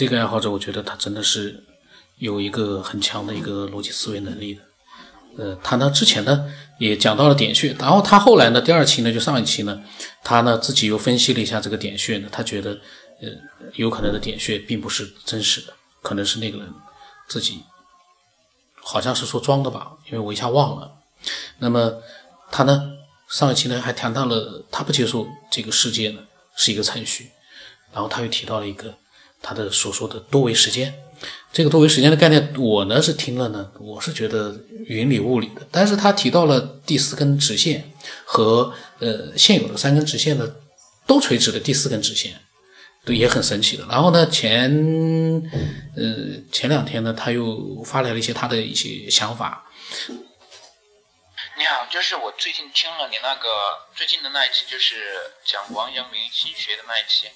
这个爱好者，我觉得他真的是有一个很强的一个逻辑思维能力的。呃，他呢之前呢也讲到了点穴，然后他后来呢第二期呢就上一期呢，他呢自己又分析了一下这个点穴呢，他觉得呃有可能的点穴并不是真实的，可能是那个人自己好像是说装的吧，因为我一下忘了。那么他呢上一期呢还谈到了他不接受这个世界呢是一个程序，然后他又提到了一个他的所说的多维时间。这个多维时间的概念，我呢是听了呢，我是觉得云里雾里的。但是他提到了第四根直线和呃现有的三根直线的都垂直的第四根直线，对也很神奇的。然后呢，前呃前两天呢，他又发来了一些他的一些想法。你好，就是我最近听了你那个最近的那一期，就是讲王阳明心学的那一期，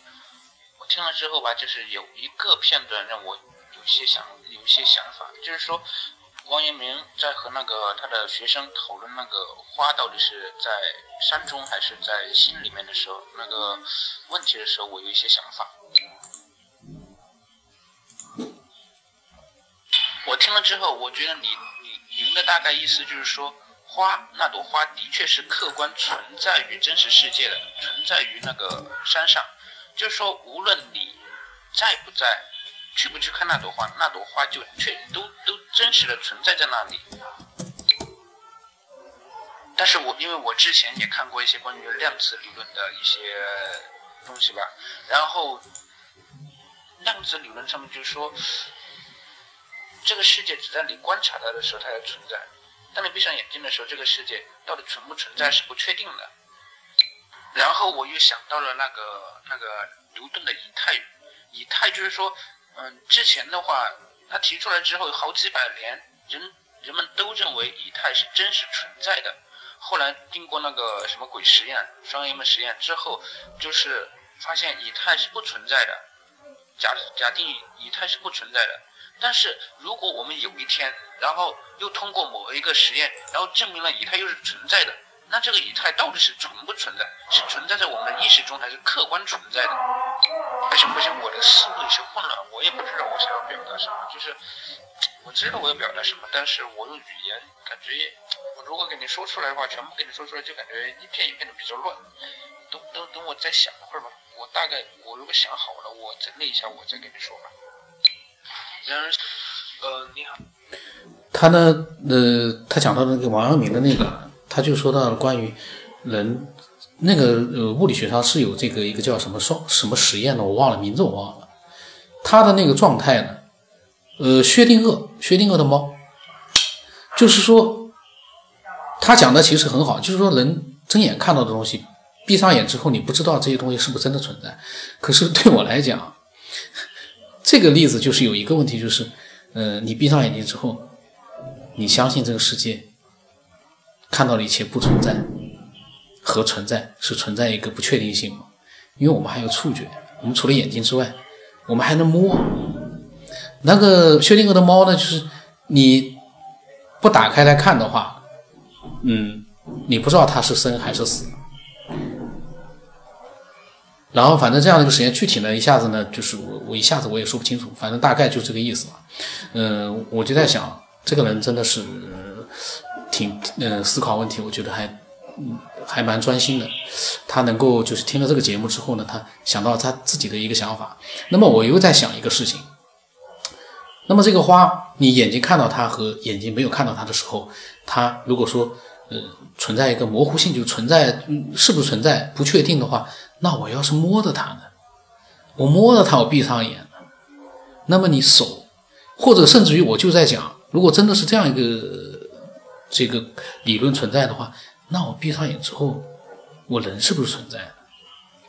听了之后吧，就是有一个片段让我。有些想有一些想法，就是说，王阳明在和那个他的学生讨论那个花到底是在山中还是在心里面的时候，那个问题的时候，我有一些想法。我听了之后，我觉得你你您的大概意思就是说，花那朵花的确是客观存在于真实世界的，存在于那个山上，就说，无论你在不在。去不去看那朵花，那朵花就确都都真实的存在在那里。但是我因为我之前也看过一些关于量子理论的一些东西吧，然后量子理论上面就是说，这个世界只在你观察它的时候它才存在，当你闭上眼睛的时候，这个世界到底存不存在是不确定的。然后我又想到了那个那个牛顿的以太，以太就是说。嗯，之前的话，他提出来之后，好几百年，人人们都认为以太是真实存在的。后来经过那个什么鬼实验、双 M 实验之后，就是发现以太是不存在的，假假定以太是不存在的。但是如果我们有一天，然后又通过某一个实验，然后证明了以太又是存在的，那这个以太到底是存不存在？是存在在我们的意识中，还是客观存在的？不行不行，我的思路有些混乱，我也不知道我想要表达什么。就是我知道我要表达什么，但是我用语言感觉，我如果给你说出来的话，全部给你说出来，就感觉一片一片的比较乱。等等等，我再想一会儿吧。我大概我如果想好了，我整理一下，我再跟你说吧。嗯，呃，你好。他呢？呃，他讲到那个王阳明的那个，他就说到了关于人。那个呃，物理学上是有这个一个叫什么双什么实验的，我忘了名字，我忘了。他的那个状态呢，呃，薛定谔，薛定谔的猫，就是说，他讲的其实很好，就是说，人睁眼看到的东西，闭上眼之后，你不知道这些东西是不是真的存在。可是对我来讲，这个例子就是有一个问题，就是，呃，你闭上眼睛之后，你相信这个世界看到的一切不存在。和存在是存在一个不确定性吗？因为我们还有触觉，我们除了眼睛之外，我们还能摸。那个薛定谔的猫呢？就是你不打开来看的话，嗯，你不知道它是生还是死。然后反正这样的一个实验，具体呢一下子呢，就是我我一下子我也说不清楚，反正大概就这个意思嘛。嗯，我就在想，这个人真的是挺嗯思考问题，我觉得还嗯。还蛮专心的，他能够就是听了这个节目之后呢，他想到他自己的一个想法。那么我又在想一个事情，那么这个花，你眼睛看到它和眼睛没有看到它的时候，它如果说呃存在一个模糊性，就存在是不是存在不确定的话，那我要是摸着它呢，我摸着它，我闭上眼，那么你手或者甚至于我就在讲，如果真的是这样一个这个理论存在的话。那我闭上眼之后，我人是不是存在？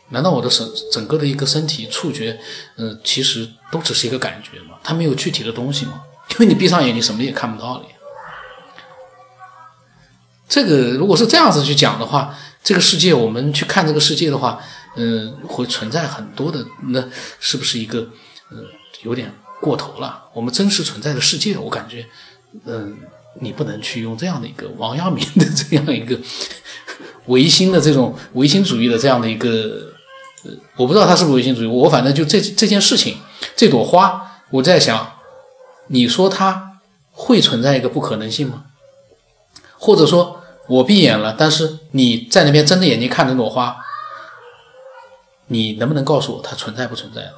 难道我的身整个的一个身体触觉，嗯，其实都只是一个感觉吗？它没有具体的东西吗？因为你闭上眼，你什么也看不到了。这个如果是这样子去讲的话，这个世界我们去看这个世界的话，嗯，会存在很多的，那是不是一个，呃，有点过头了？我们真实存在的世界，我感觉，嗯。你不能去用这样的一个王阳明的这样一个唯心的这种唯心主义的这样的一个，呃，我不知道他是不是唯心主义，我反正就这这件事情，这朵花，我在想，你说它会存在一个不可能性吗？或者说我闭眼了，但是你在那边睁着眼睛看这朵花，你能不能告诉我它存在不存在？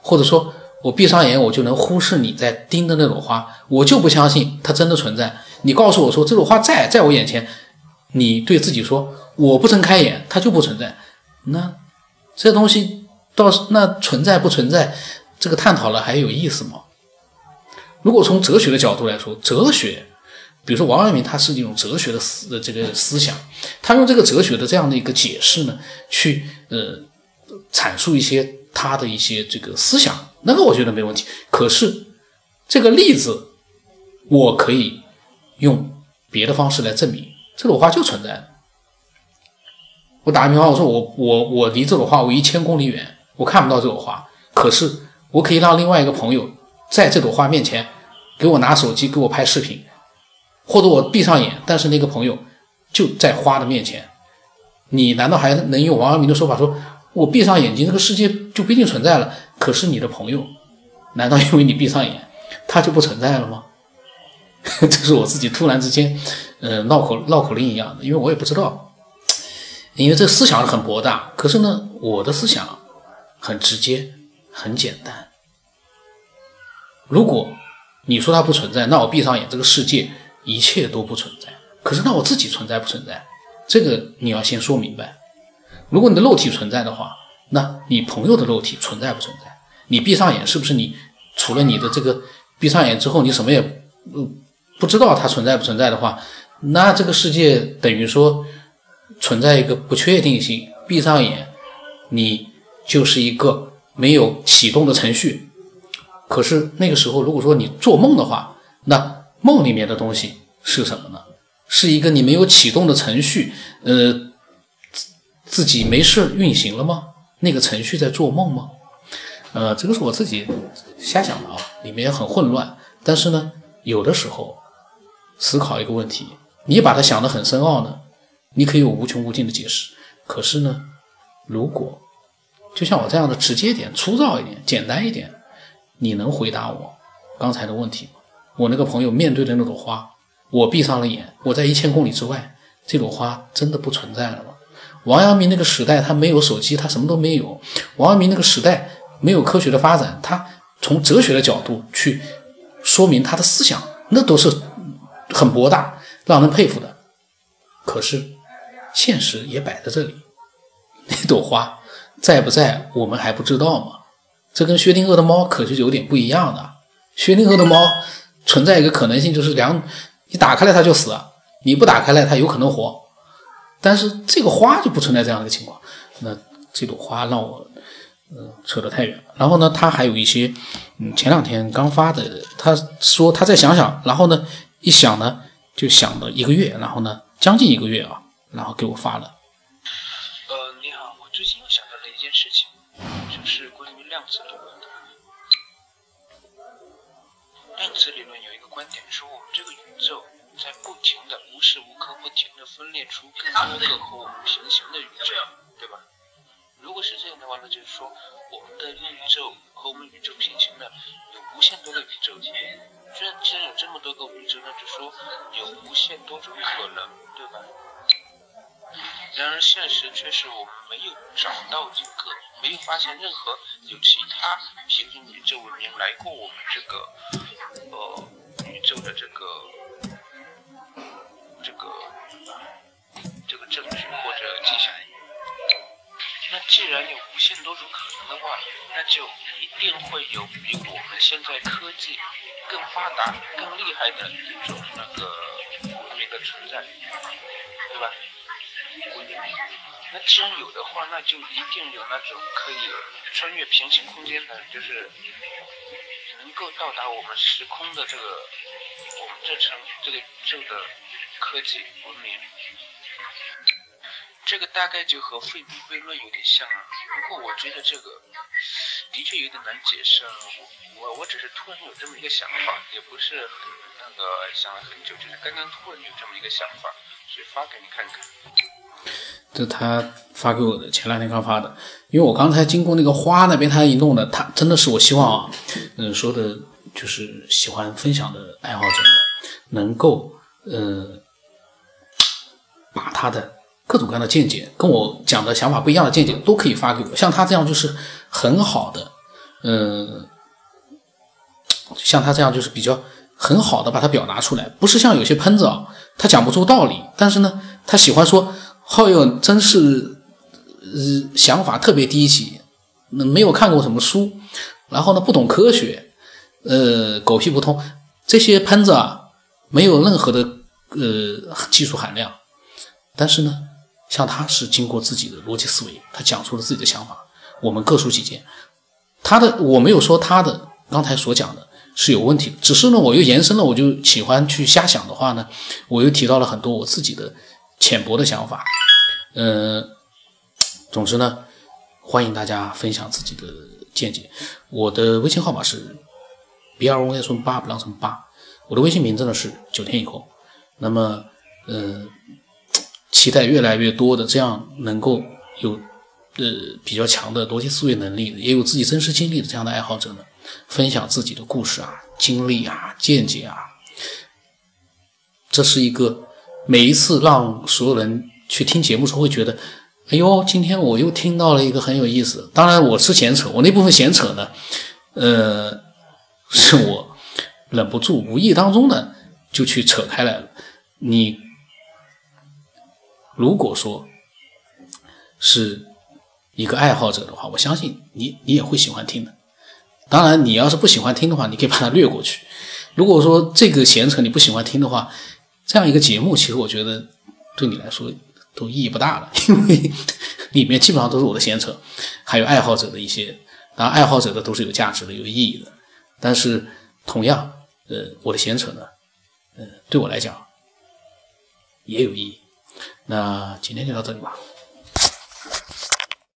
或者说我闭上眼，我就能忽视你在盯着那朵花，我就不相信它真的存在。你告诉我说这朵花在在我眼前，你对自己说我不睁开眼，它就不存在。那这东西倒是那存在不存在，这个探讨了还有意思吗？如果从哲学的角度来说，哲学。比如说王阳明，他是一种哲学的思的这个思想，他用这个哲学的这样的一个解释呢，去呃阐述一些他的一些这个思想，那个我觉得没问题。可是这个例子，我可以用别的方式来证明，这朵花就存在。我打个比方，我说我我我离这朵花我一千公里远，我看不到这朵花，可是我可以让另外一个朋友在这朵花面前给我拿手机给我拍视频。或者我闭上眼，但是那个朋友就在花的面前，你难道还能用王阳明的说法说，我闭上眼睛，这个世界就不一定存在了？可是你的朋友，难道因为你闭上眼，他就不存在了吗？这是我自己突然之间，呃，绕口绕口令一样的，因为我也不知道，因为这思想很博大，可是呢，我的思想很直接，很简单。如果你说它不存在，那我闭上眼，这个世界。一切都不存在，可是那我自己存在不存在？这个你要先说明白。如果你的肉体存在的话，那你朋友的肉体存在不存在？你闭上眼，是不是你除了你的这个闭上眼之后，你什么也不不知道它存在不存在的话，那这个世界等于说存在一个不确定性。闭上眼，你就是一个没有启动的程序。可是那个时候，如果说你做梦的话，那。梦里面的东西是什么呢？是一个你没有启动的程序，呃，自己没事运行了吗？那个程序在做梦吗？呃，这个是我自己瞎想的啊，里面很混乱。但是呢，有的时候思考一个问题，你把它想得很深奥呢，你可以有无穷无尽的解释。可是呢，如果就像我这样的直接点、粗糙一点、简单一点，你能回答我刚才的问题吗？我那个朋友面对的那朵花，我闭上了眼，我在一千公里之外，这朵花真的不存在了吗？王阳明那个时代，他没有手机，他什么都没有。王阳明那个时代没有科学的发展，他从哲学的角度去说明他的思想，那都是很博大，让人佩服的。可是现实也摆在这里，那朵花在不在，我们还不知道吗？这跟薛定谔的猫可就有点不一样的。薛定谔的猫。存在一个可能性，就是两，你打开了它就死，你不打开了它有可能活，但是这个花就不存在这样的情况。那这朵花让我，嗯，扯得太远了。然后呢，他还有一些，嗯，前两天刚发的，他说他再想想，然后呢，一想呢，就想了一个月，然后呢，将近一个月啊，然后给我发了。呃，你好，我最近又想到了一件事情，就是关于量子理论。量子理论有一个观点，说我们这个宇宙在不停的、无时无刻不停的分裂出更多个和我们平行的宇宙，对吧？如果是这样的话，那就是说我们的宇宙和我们宇宙平行的有无限多个宇宙。既然既然有这么多个宇宙，那就说有无限多种可能，对吧？然而现实却是我们没有找到一个，没有发现任何有其他平行宇宙文明来过我们这个。呃，宇宙的这个然有无限多种可能的话，那就一定会有比我们现在科技更发达、更厉害的一种那个文明的存在，对吧？那既然有的话，那就一定有那种可以穿越平行空间的，就是。能够到达我们时空的这个，我们这层这个宇宙的科技文明，这个大概就和费米悖论有点像啊。不过我觉得这个的确有点难解释啊。我我我只是突然有这么一个想法，也不是很那个想了很久，就是刚刚突然有这么一个想法，所以发给你看看。这他发给我的，前两天刚发的。因为我刚才经过那个花那边，他一弄的，他真的是我希望啊，嗯，说的就是喜欢分享的爱好者能够，呃，把他的各种各样的见解，跟我讲的想法不一样的见解，都可以发给我。像他这样就是很好的，嗯，像他这样就是比较很好的把它表达出来，不是像有些喷子啊，他讲不出道理，但是呢，他喜欢说，浩友真是。呃，想法特别低级，那没有看过什么书，然后呢，不懂科学，呃，狗屁不通，这些喷子啊，没有任何的呃技术含量。但是呢，像他是经过自己的逻辑思维，他讲出了自己的想法。我们各抒己见，他的我没有说他的刚才所讲的是有问题的，只是呢，我又延伸了，我就喜欢去瞎想的话呢，我又提到了很多我自己的浅薄的想法，嗯。总之呢，欢迎大家分享自己的见解。我的微信号码是 b r o s 八不让成八，我的微信名字呢是九天以后。那么，呃，期待越来越多的这样能够有呃比较强的逻辑思维能力，也有自己真实经历的这样的爱好者呢，分享自己的故事啊、经历啊、见解啊。这是一个每一次让所有人去听节目时候会觉得。哎呦，今天我又听到了一个很有意思。当然，我是闲扯，我那部分闲扯呢，呃，是我忍不住无意当中呢就去扯开来了。你如果说是一个爱好者的话，我相信你你也会喜欢听的。当然，你要是不喜欢听的话，你可以把它略过去。如果说这个闲扯你不喜欢听的话，这样一个节目，其实我觉得对你来说。都意义不大了，因为里面基本上都是我的闲扯，还有爱好者的一些，当然爱好者的都是有价值的、有意义的。但是同样，呃，我的闲扯呢，呃，对我来讲也有意义。那今天就到这里吧。